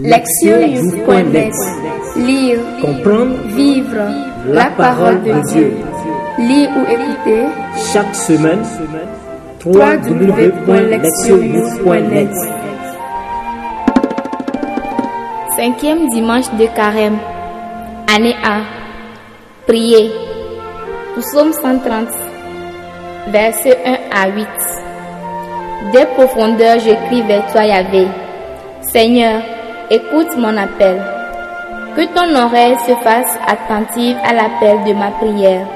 Lecture.net Lire, Comprendre, vivre la parole de Dieu. Lire ou écouter chaque semaine, www.lectionnews.net Cinquième dimanche de carême, année A. Prier. Psaume 130, versets 1 à 8. Des profondeurs, je crie vers toi, Yahvé. Seigneur, écoute mon appel. Que ton oreille se fasse attentive à l'appel de ma prière.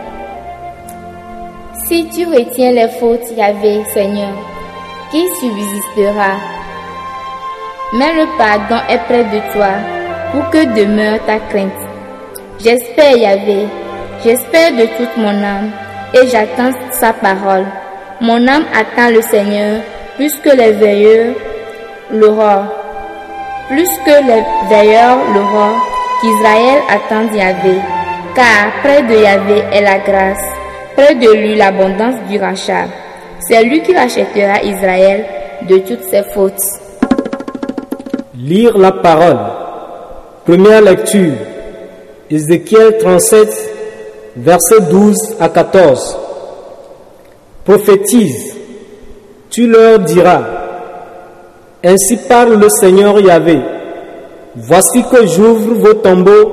Si tu retiens les fautes, Yahvé, Seigneur, qui subsistera? Mais le pardon est près de toi, pour que demeure ta crainte. J'espère, Yahvé, j'espère de toute mon âme, et j'attends sa parole. Mon âme attend le Seigneur, plus que les veilleurs l'aurore. Plus que les veilleurs l'aurore, qu'Israël attend Yahvé. Car près de Yahvé est la grâce, près de lui l'abondance du rachat. C'est lui qui rachètera Israël de toutes ses fautes. Lire la parole. Première lecture. Ézéchiel 37, versets 12 à 14. Prophétise. Tu leur diras, Ainsi parle le Seigneur Yahvé. Voici que j'ouvre vos tombeaux.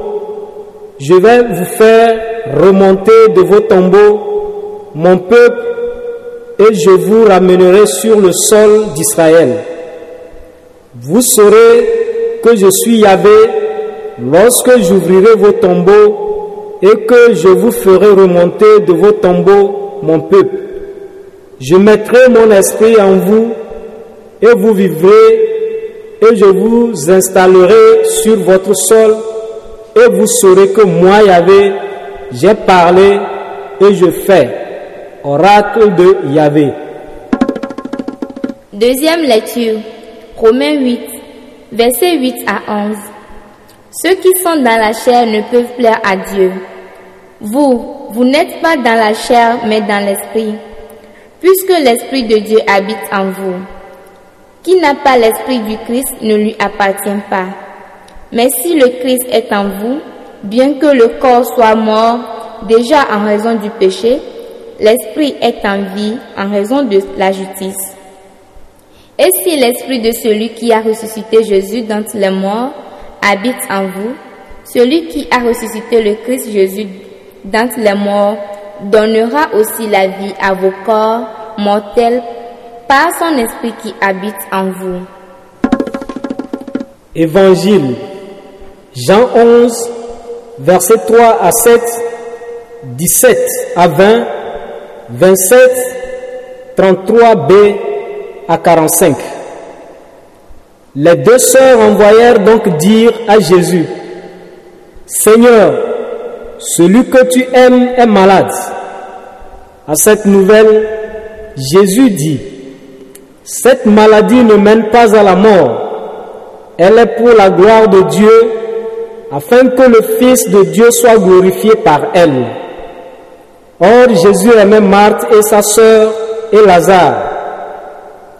Je vais vous faire remonter de vos tombeaux mon peuple et je vous ramènerai sur le sol d'Israël. Vous saurez que je suis Yahvé lorsque j'ouvrirai vos tombeaux et que je vous ferai remonter de vos tombeaux mon peuple. Je mettrai mon esprit en vous et vous vivrez et je vous installerai sur votre sol et vous saurez que moi Yahvé, j'ai parlé et je fais. Oracle de Yahvé. Deuxième lecture, Romains 8, versets 8 à 11. Ceux qui sont dans la chair ne peuvent plaire à Dieu. Vous, vous n'êtes pas dans la chair, mais dans l'esprit, puisque l'esprit de Dieu habite en vous. Qui n'a pas l'esprit du Christ ne lui appartient pas. Mais si le Christ est en vous, bien que le corps soit mort déjà en raison du péché, l'esprit est en vie en raison de la justice. Et si l'esprit de celui qui a ressuscité Jésus d'entre les morts habite en vous, celui qui a ressuscité le Christ Jésus d'entre les morts donnera aussi la vie à vos corps mortels par son esprit qui habite en vous. Évangile Jean 11, versets 3 à 7, 17 à 20, 27, 33b à 45. Les deux sœurs envoyèrent donc dire à Jésus, Seigneur, celui que tu aimes est malade. À cette nouvelle, Jésus dit, Cette maladie ne mène pas à la mort, elle est pour la gloire de Dieu, afin que le Fils de Dieu soit glorifié par elle. Or Jésus aimait Marthe et sa sœur et Lazare.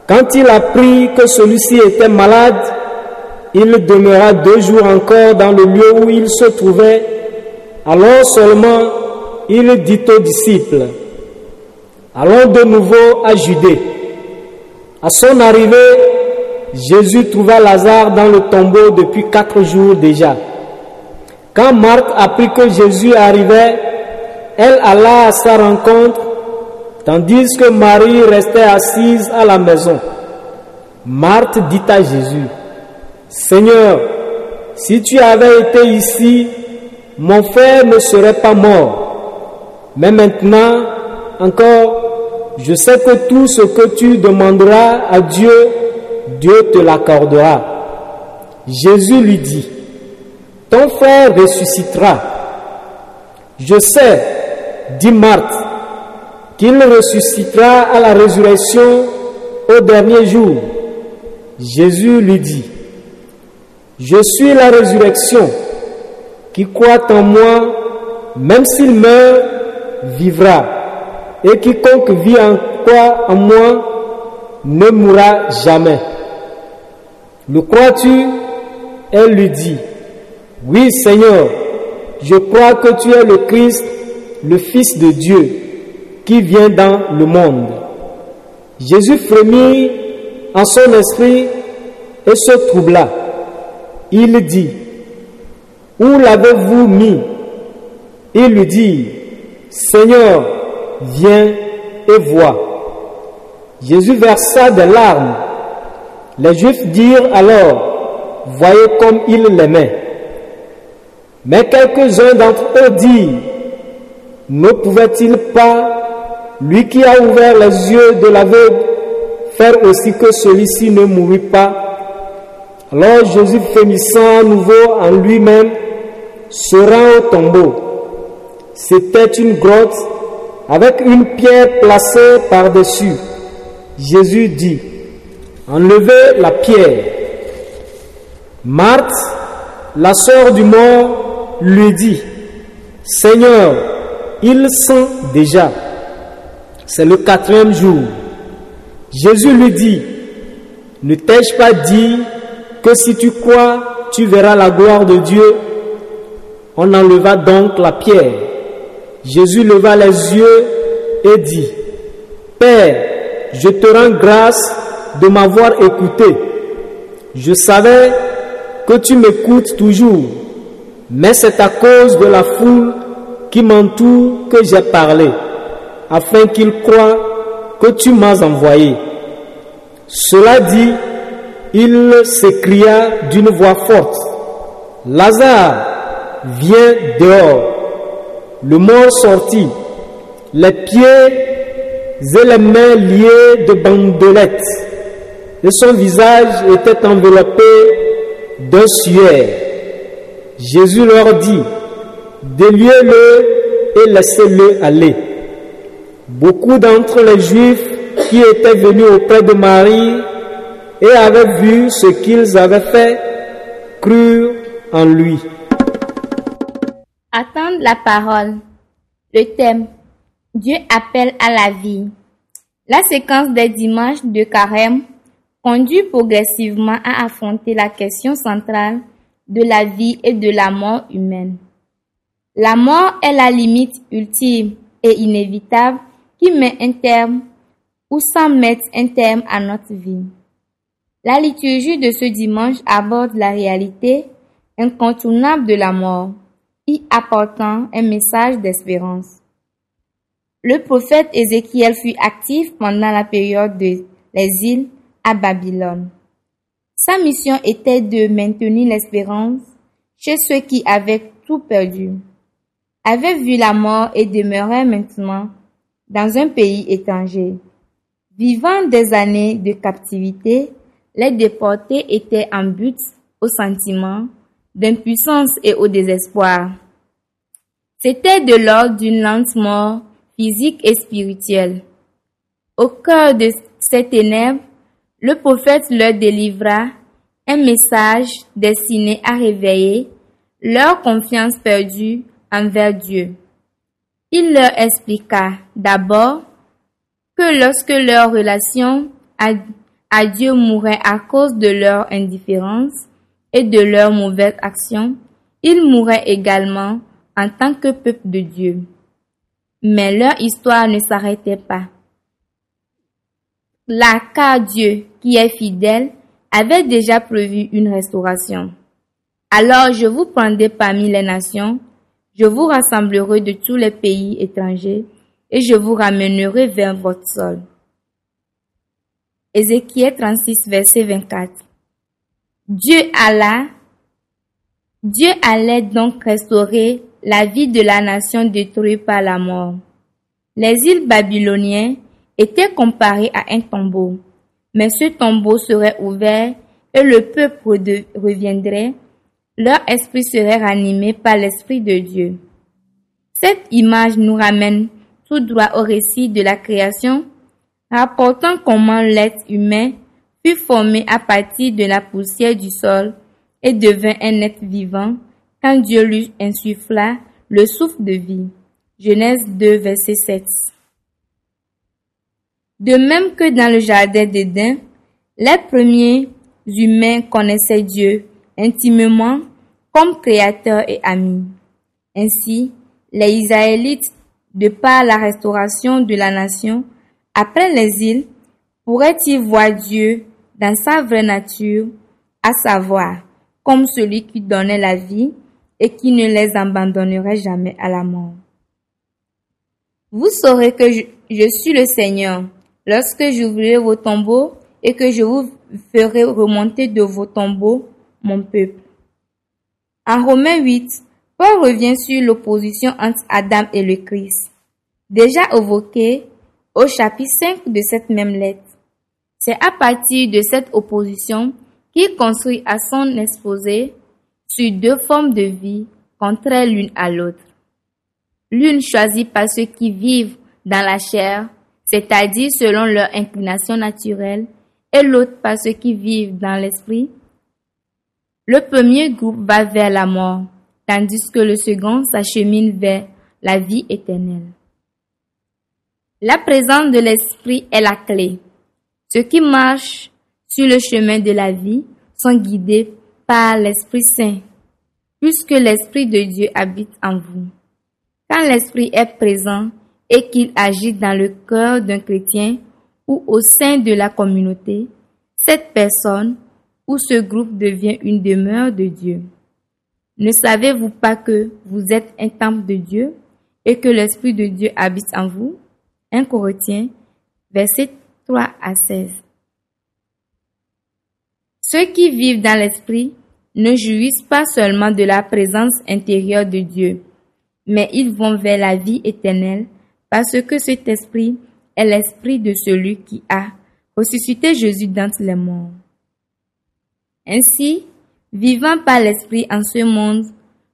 Quand il apprit que celui-ci était malade, il demeura deux jours encore dans le lieu où il se trouvait. Alors seulement il dit aux disciples, Allons de nouveau à Judée. À son arrivée, Jésus trouva Lazare dans le tombeau depuis quatre jours déjà. Quand Marthe apprit que Jésus arrivait, elle alla à sa rencontre, tandis que Marie restait assise à la maison. Marthe dit à Jésus, Seigneur, si tu avais été ici, mon frère ne serait pas mort. Mais maintenant, encore, je sais que tout ce que tu demanderas à Dieu, Dieu te l'accordera. Jésus lui dit, ton frère ressuscitera. Je sais, dit Marthe, qu'il ressuscitera à la résurrection au dernier jour. Jésus lui dit, Je suis la résurrection. Qui croit en moi, même s'il meurt, vivra. Et quiconque vit en croit en moi ne mourra jamais. Le crois-tu? Elle lui dit, Oui Seigneur, je crois que tu es le Christ, le Fils de Dieu, qui vient dans le monde. Jésus frémit en son esprit et se troubla. Il dit, Où l'avez-vous mis? Il lui dit, Seigneur, viens et vois. Jésus versa des larmes. Les Juifs dirent alors, voyez comme il l'aimait. Mais quelques-uns d'entre eux dirent, ne pouvait-il pas, lui qui a ouvert les yeux de l'aveugle, faire aussi que celui-ci ne mourût pas? Alors Jésus frémissant à nouveau en lui-même, se rend au tombeau. C'était une grotte avec une pierre placée par-dessus. Jésus dit, enlevez la pierre. Marthe, la sœur du mort, lui dit, Seigneur, il sent déjà. C'est le quatrième jour. Jésus lui dit, ne t'ai-je pas dit que si tu crois, tu verras la gloire de Dieu? On enleva donc la pierre. Jésus leva les yeux et dit, Père, je te rends grâce de m'avoir écouté. Je savais que tu m'écoutes toujours, mais c'est à cause de la foule qui m'entoure que j'ai parlé, afin qu'ils croient que tu m'as envoyé. Cela dit, il s'écria d'une voix forte, Lazare, viens dehors. Le mort sortit, les pieds et les mains liées de bandelettes, et son visage était enveloppé d'un suaire. Jésus leur dit, déliez-le et laissez-le aller. Beaucoup d'entre les Juifs qui étaient venus auprès de Marie et avaient vu ce qu'ils avaient fait, crurent en lui. Attendre la parole. Le thème Dieu appelle à la vie. La séquence des dimanches de carême conduit progressivement à affronter la question centrale de la vie et de la mort humaine. La mort est la limite ultime et inévitable qui met un terme ou semble mettre un terme à notre vie. La liturgie de ce dimanche aborde la réalité incontournable de la mort, y apportant un message d'espérance. Le prophète Ézéchiel fut actif pendant la période de l'exil à Babylone. Sa mission était de maintenir l'espérance chez ceux qui avaient tout perdu, avaient vu la mort et demeuraient maintenant dans un pays étranger. Vivant des années de captivité, les déportés étaient en but au sentiment d'impuissance et au désespoir. C'était de l'ordre d'une lente mort physique et spirituelle. Au cœur de ces ténèbres, le prophète leur délivra un message destiné à réveiller leur confiance perdue envers Dieu. Il leur expliqua d'abord que lorsque leur relation à, Dieu mourait à cause de leur indifférence et de leurs mauvaises actions, ils mouraient également en tant que peuple de Dieu. Mais leur histoire ne s'arrêtait pas. Là, car Dieu, qui est fidèle, avait déjà prévu une restauration. Alors je vous prendrai parmi les nations, je vous rassemblerai de tous les pays étrangers, et je vous ramènerai vers votre sol. Ézéchiel 36, verset 24. Dieu Dieu allait donc restaurer la vie de la nation détruite par la mort. Les îles babyloniens étaient comparées à un tombeau, mais ce tombeau serait ouvert et le peuple reviendrait, leur esprit serait ranimé par l'Esprit de Dieu. Cette image nous ramène tout droit au récit de la création, rapportant comment l'être humain fut formé à partir de la poussière du sol et devint un être vivant quand Dieu lui insuffla le souffle de vie. Genèse 2, verset 7. De même que dans le jardin d'Éden, les premiers humains connaissaient Dieu intimement comme créateur et ami. Ainsi, les Israélites, de par la restauration de la nation, après l'exil, pourraient-ils voir Dieu dans sa vraie nature, à savoir, comme celui qui donnait la vie et qui ne les abandonnerait jamais à la mort. Vous saurez que je, suis le Seigneur lorsque j'ouvrirai vos tombeaux et que je vous ferai remonter de vos tombeaux mon peuple. En Romains 8, Paul revient sur l'opposition entre Adam et le Christ, déjà évoquée au chapitre 5 de cette même lettre. C'est à partir de cette opposition qu'il construit à son exposé sur deux formes de vie contraires l'une à l'autre. L'une choisie par ceux qui vivent dans la chair, c'est-à-dire selon leur inclination naturelle, et l'autre par ceux qui vivent dans l'esprit. Le premier groupe va vers la mort, tandis que le second s'achemine vers la vie éternelle. La présence de l'esprit est la clé. Ceux qui marchent sur le chemin de la vie sont guidés par l'Esprit Saint, puisque l'Esprit de Dieu habite en vous. Quand l'Esprit est présent et qu'il agit dans le cœur d'un chrétien ou au sein de la communauté, cette personne ou ce groupe devient une demeure de Dieu. Ne savez-vous pas que vous êtes un temple de Dieu et que l'Esprit de Dieu habite en vous? 1 Corinthiens, verset 3 à 16. Ceux qui vivent dans l'Esprit ne jouissent pas seulement de la présence intérieure de Dieu, mais ils vont vers la vie éternelle parce que cet Esprit est l'Esprit de celui qui a ressuscité Jésus d'entre les morts. Ainsi, vivant par l'Esprit en ce monde,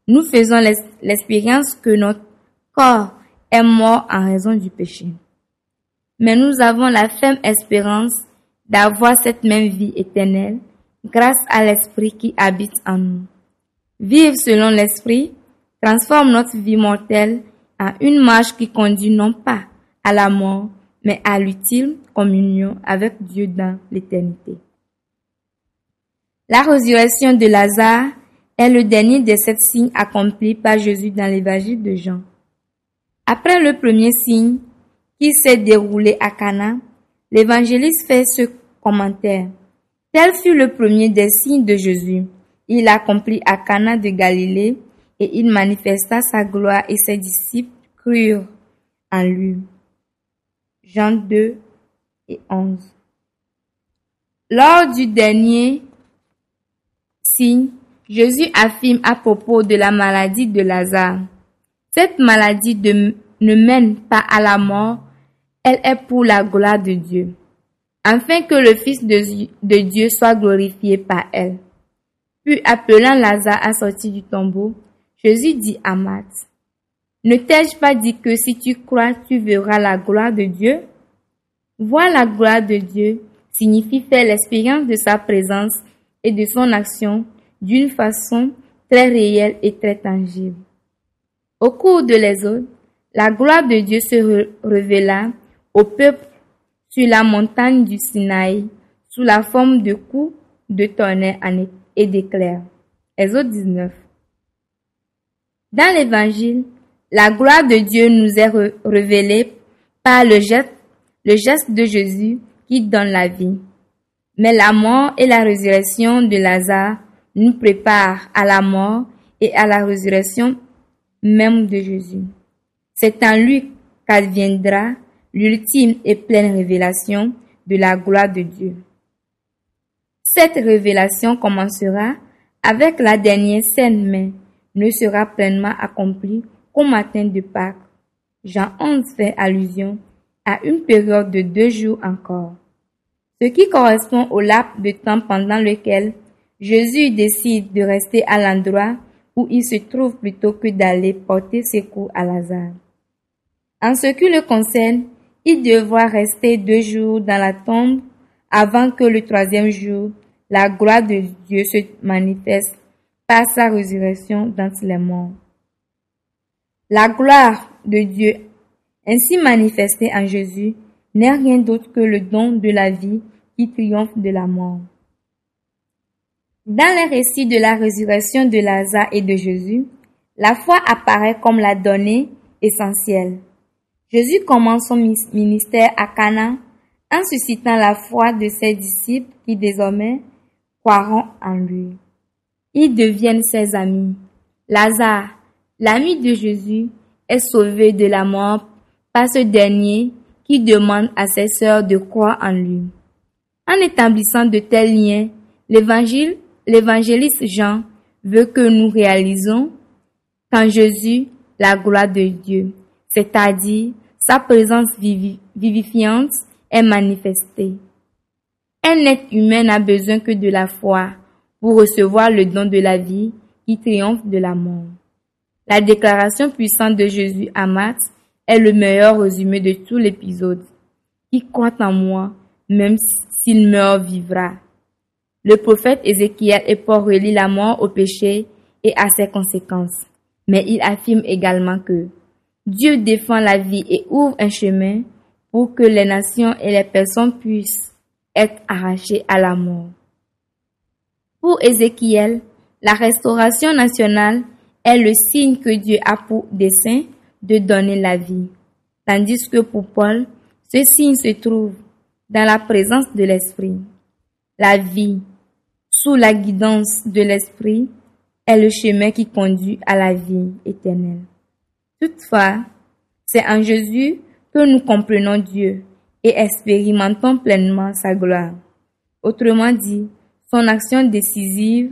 nous faisons l'expérience que notre corps est mort en raison du péché. Mais nous avons la ferme espérance d'avoir cette même vie éternelle grâce à l'Esprit qui habite en nous. Vivre selon l'Esprit transforme notre vie mortelle en une marche qui conduit non pas à la mort, mais à l'utile communion avec Dieu dans l'éternité. La résurrection de Lazare est le dernier des sept signes accomplis par Jésus dans l'évangile de Jean. Après le premier signe qui s'est déroulé à Cana, l'évangéliste fait ce commentaire. Tel fut le premier des signes de Jésus. Il accomplit à Cana de Galilée et il manifesta sa gloire et ses disciples crurent en lui. Jean 2 et 11. Lors du dernier signe, Jésus affirme à propos de la maladie de Lazare. Cette maladie ne mène pas à la mort, elle est pour la gloire de Dieu afin que le Fils de, Dieu soit glorifié par elle. Puis appelant Lazare à sortir du tombeau, Jésus dit à Marthe, Ne t'ai-je pas dit que si tu crois, tu verras la gloire de Dieu? Voir la gloire de Dieu signifie faire l'expérience de sa présence et de son action d'une façon très réelle et très tangible. Au cours de autres, la gloire de Dieu se révéla au peuple sur la montagne du Sinaï sous la forme de coups de tonnerre et d'éclairs. Exode 19. Dans l'évangile, la gloire de Dieu nous est révélée par le geste, le geste de Jésus qui donne la vie. Mais la mort et la résurrection de Lazare nous préparent à la mort et à la résurrection même de Jésus. C'est en lui qu'adviendra l'ultime et pleine révélation de la gloire de Dieu. Cette révélation commencera avec la dernière scène, mais ne sera pleinement accomplie qu'au matin de Pâques. Jean 11 fait allusion à une période de deux jours encore, ce qui correspond au laps de temps pendant lequel Jésus décide de rester à l'endroit où il se trouve plutôt que d'aller porter secours à Lazare. En ce qui le concerne, il devra rester deux jours dans la tombe avant que le troisième jour, la gloire de Dieu se manifeste par sa résurrection dans les morts. La gloire de Dieu ainsi manifestée en Jésus n'est rien d'autre que le don de la vie qui triomphe de la mort. Dans les récits de la résurrection de Lazare et de Jésus, la foi apparaît comme la donnée essentielle. Jésus commence son ministère à Cana en suscitant la foi de ses disciples qui désormais croiront en lui. Ils deviennent ses amis. Lazare, l'ami de Jésus, est sauvé de la mort par ce dernier qui demande à ses sœurs de croire en lui. En établissant de tels liens, l'évangile, l'évangéliste Jean veut que nous réalisons qu'en Jésus, la gloire de Dieu, c'est-à-dire sa présence vivifiante, est manifestée. Un être humain n'a besoin que de la foi pour recevoir le don de la vie qui triomphe de la mort. La déclaration puissante de Jésus à Matt est le meilleur résumé de tout l'épisode. Qui croit en moi, même s'il meurt, vivra. Le prophète Ézéchiel est pour relier la mort au péché et à ses conséquences. Mais il affirme également que Dieu défend la vie et ouvre un chemin pour que les nations et les personnes puissent être arrachées à la mort. Pour Ézéchiel, la restauration nationale est le signe que Dieu a pour dessein de donner la vie. Tandis que pour Paul, ce signe se trouve dans la présence de l'Esprit. La vie, sous la guidance de l'Esprit, est le chemin qui conduit à la vie éternelle. Toutefois, c'est en Jésus que nous comprenons Dieu et expérimentons pleinement sa gloire. Autrement dit, son action décisive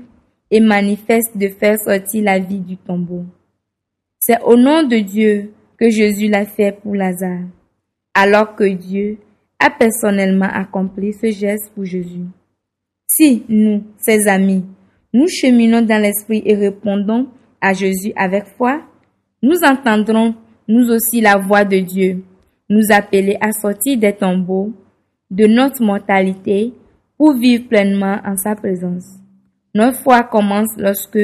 et manifeste de faire sortir la vie du tombeau. C'est au nom de Dieu que Jésus l'a fait pour Lazare, alors que Dieu a personnellement accompli ce geste pour Jésus. Si nous, ses amis, nous cheminons dans l'esprit et répondons à Jésus avec foi, nous entendrons nous aussi la voix de Dieu, nous appeler à sortir des tombeaux, de notre mortalité, pour vivre pleinement en sa présence. Notre foi commence lorsque,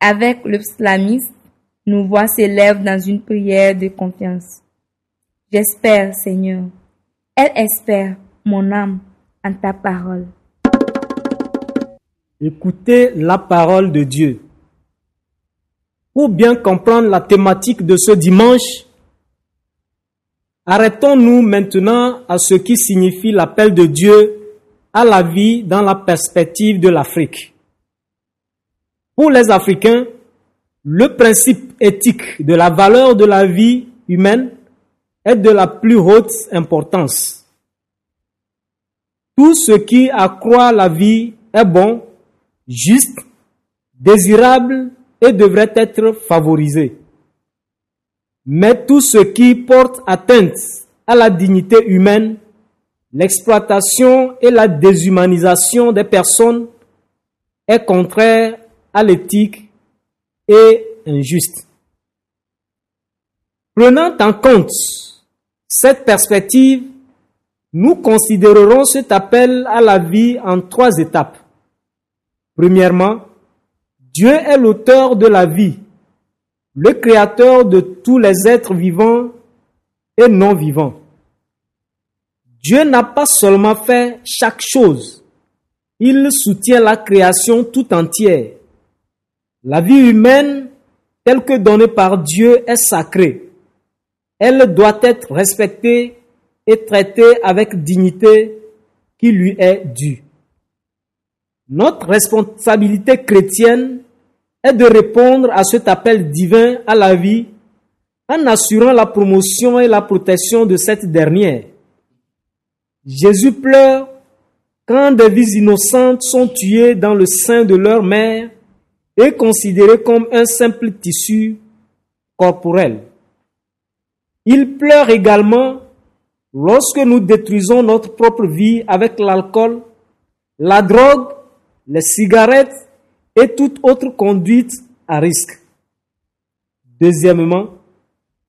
avec le nous voix s'élève dans une prière de confiance. J'espère, Seigneur. Elle espère, mon âme, en ta parole. Écoutez la parole de Dieu. Pour bien comprendre la thématique de ce dimanche, arrêtons-nous maintenant à ce qui signifie l'appel de Dieu à la vie dans la perspective de l'Afrique. Pour les Africains, le principe éthique de la valeur de la vie humaine est de la plus haute importance. Tout ce qui accroît la vie est bon, juste, désirable et devrait être favorisé. Mais tout ce qui porte atteinte à la dignité humaine, l'exploitation et la déshumanisation des personnes est contraire à l'éthique et injuste. Prenant en compte cette perspective, nous considérerons cet appel à la vie en trois étapes. Premièrement, Dieu est l'auteur de la vie, le créateur de tous les êtres vivants et non vivants. Dieu n'a pas seulement fait chaque chose, il soutient la création tout entière. La vie humaine, telle que donnée par Dieu, est sacrée. Elle doit être respectée et traitée avec dignité qui lui est due. Notre responsabilité chrétienne est de répondre à cet appel divin à la vie en assurant la promotion et la protection de cette dernière. Jésus pleure quand des vies innocentes sont tuées dans le sein de leur mère est considéré comme un simple tissu corporel. Il pleure également lorsque nous détruisons notre propre vie avec l'alcool, la drogue, les cigarettes et toute autre conduite à risque. Deuxièmement,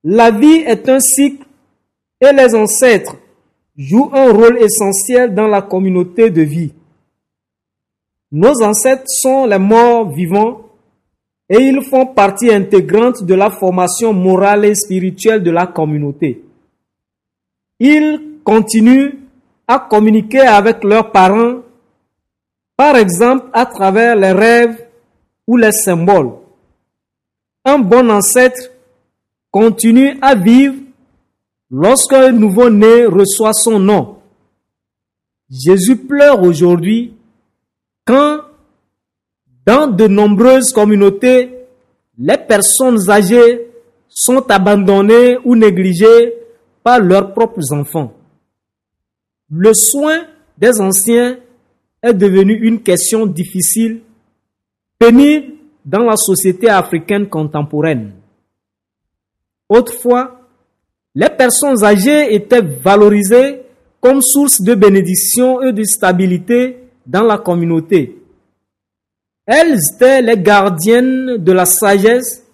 la vie est un cycle et les ancêtres jouent un rôle essentiel dans la communauté de vie. Nos ancêtres sont les morts vivants et ils font partie intégrante de la formation morale et spirituelle de la communauté. Ils continuent à communiquer avec leurs parents par exemple à travers les rêves ou les symboles. Un bon ancêtre continue à vivre lorsqu'un nouveau-né reçoit son nom. Jésus pleure aujourd'hui quand dans de nombreuses communautés, les personnes âgées sont abandonnées ou négligées par leurs propres enfants. Le soin des anciens est devenu une question difficile, pénible dans la société africaine contemporaine. Autrefois, les personnes âgées étaient valorisées comme source de bénédiction et de stabilité dans la communauté. Elles étaient les gardiennes de la sagesse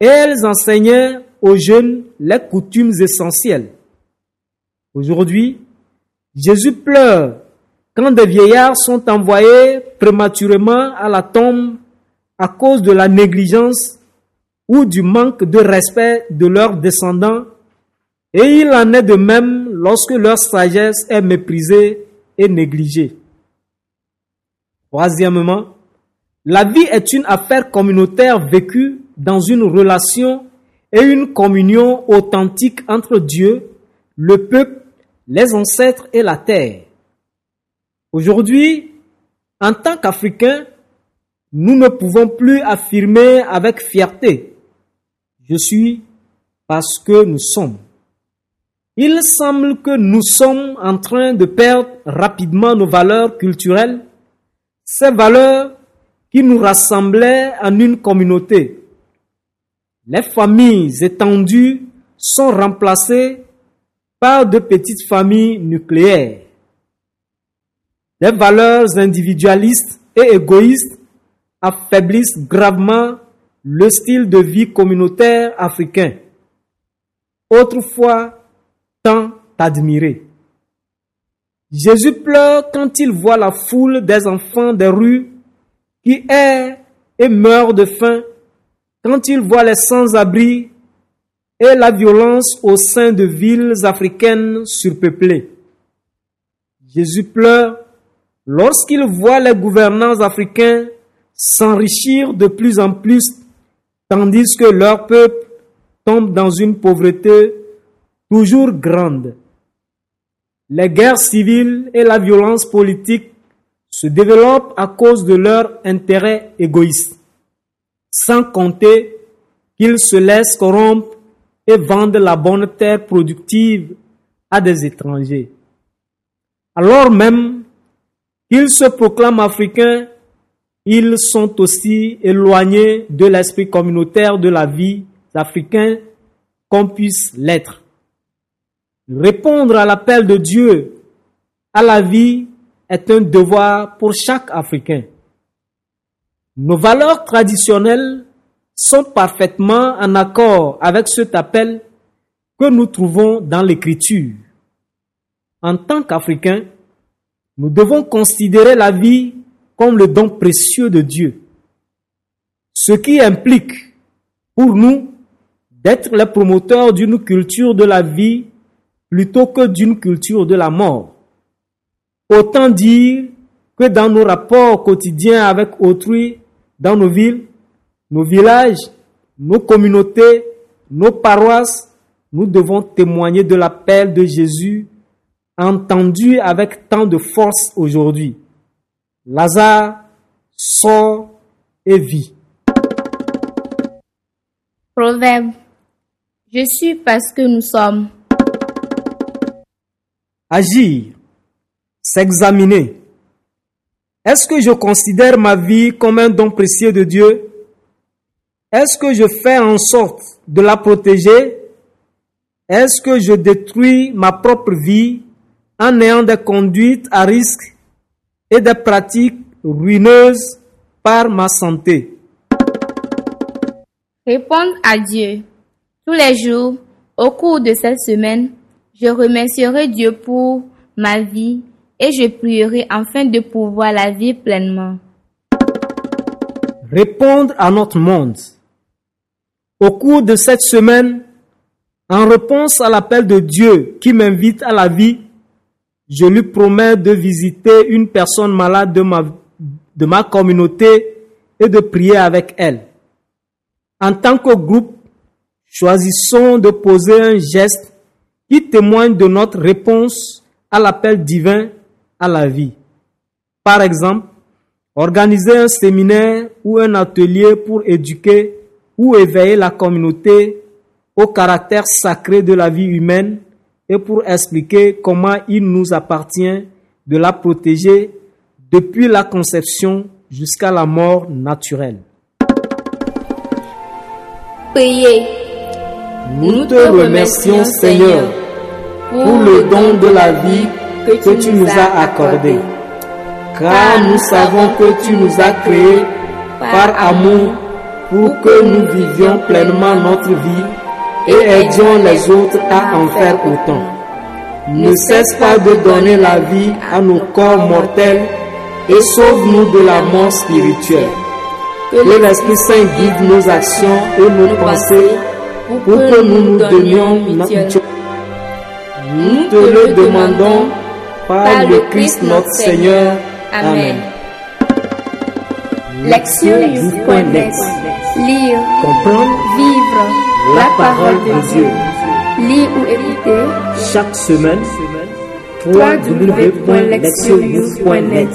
et elles enseignaient aux jeunes les coutumes essentielles. Aujourd'hui, Jésus pleure quand des vieillards sont envoyés prématurément à la tombe à cause de la négligence ou du manque de respect de leurs descendants, et il en est de même lorsque leur sagesse est méprisée et négligée. Troisièmement, la vie est une affaire communautaire vécue dans une relation et une communion authentique entre Dieu, le peuple, les ancêtres et la terre. Aujourd'hui, en tant qu'Africains, nous ne pouvons plus affirmer avec fierté, je suis parce que nous sommes. Il semble que nous sommes en train de perdre rapidement nos valeurs culturelles, ces valeurs qui nous rassemblaient en une communauté. Les familles étendues sont remplacées par de petites familles nucléaires. Les valeurs individualistes et égoïstes affaiblissent gravement le style de vie communautaire africain, autrefois tant admiré. Jésus pleure quand il voit la foule des enfants des rues qui errent et meurent de faim, quand il voit les sans-abri et la violence au sein de villes africaines surpeuplées. Jésus pleure lorsqu'il voit les gouvernants africains s'enrichir de plus en plus, tandis que leur peuple tombe dans une pauvreté toujours grande. Les guerres civiles et la violence politique se développent à cause de leur intérêt égoïste, sans compter qu'ils se laissent corrompre et vendent la bonne terre productive à des étrangers. Alors même qu'ils se proclament africains, ils sont aussi éloignés de l'esprit communautaire de la vie africaine qu'on puisse l'être. Répondre à l'appel de Dieu à la vie est un devoir pour chaque Africain. Nos valeurs traditionnelles sont parfaitement en accord avec cet appel que nous trouvons dans l'Écriture. En tant qu'Africains, nous devons considérer la vie comme le don précieux de Dieu, ce qui implique pour nous d'être les promoteurs d'une culture de la vie plutôt que d'une culture de la mort. Autant dire que dans nos rapports quotidiens avec autrui, dans nos villes, nos villages, nos communautés, nos paroisses, nous devons témoigner de l'appel de Jésus entendu avec tant de force aujourd'hui. Lazare sort et vit. Proverbe. Je suis parce que nous sommes. Agir s'examiner. Est-ce que je considère ma vie comme un don précieux de Dieu? Est-ce que je fais en sorte de la protéger? Est-ce que je détruis ma propre vie? En ayant des conduites à risque et des pratiques ruineuses par ma santé Répondre à Dieu. Tous les jours, au cours de cette semaine, je remercierai Dieu pour ma vie et je prierai afin de pouvoir la vivre pleinement. Répondre à notre monde. Au cours de cette semaine, en réponse à l'appel de Dieu qui m'invite à la vie, je lui promets de visiter une personne malade de ma communauté et de prier avec elle. En tant que groupe, choisissons de poser un geste qui témoigne de notre réponse à l'appel divin à la vie. Par exemple, organiser un séminaire ou un atelier pour éduquer ou éveiller la communauté au caractère sacré de la vie humaine et pour expliquer comment il nous appartient de la protéger depuis la conception jusqu'à la mort naturelle. Priez. Nous te remercions Seigneur pour le don de la vie que tu nous as accordé, car nous savons que tu nous as créés par amour pour que nous vivions pleinement notre vie et aidions les autres à en faire autant. Ne cesse pas de donner la vie à nos corps mortels et sauve-nous de la mort spirituelle. Que l'Esprit Saint guide nos actions et nos pensées pour que nous nous donnions notre Nous te le demandons par le Christ notre Seigneur. Amen. Lection du point. Lire, Comprendre vivre la parole de Dieu. Lire ou écouter Chaque semaine, www.lectionnews.net.